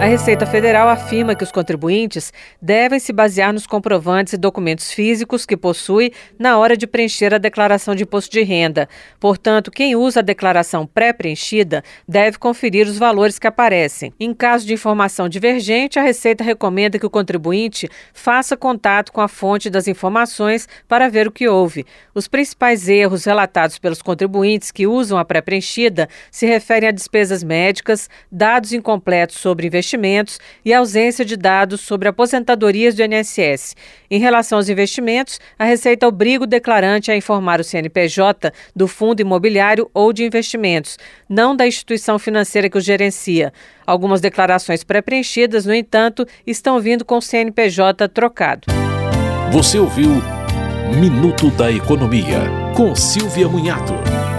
A Receita Federal afirma que os contribuintes devem se basear nos comprovantes e documentos físicos que possui na hora de preencher a declaração de imposto de renda. Portanto, quem usa a declaração pré-preenchida deve conferir os valores que aparecem. Em caso de informação divergente, a Receita recomenda que o contribuinte faça contato com a fonte das informações para ver o que houve. Os principais erros relatados pelos contribuintes que usam a pré-preenchida se referem a despesas médicas, dados incompletos sobre investimentos investimentos e ausência de dados sobre aposentadorias do INSS. Em relação aos investimentos, a Receita obriga o declarante a informar o CNPJ do fundo imobiliário ou de investimentos, não da instituição financeira que o gerencia. Algumas declarações pré-preenchidas, no entanto, estão vindo com o CNPJ trocado. Você ouviu Minuto da Economia, com Silvia Munhato.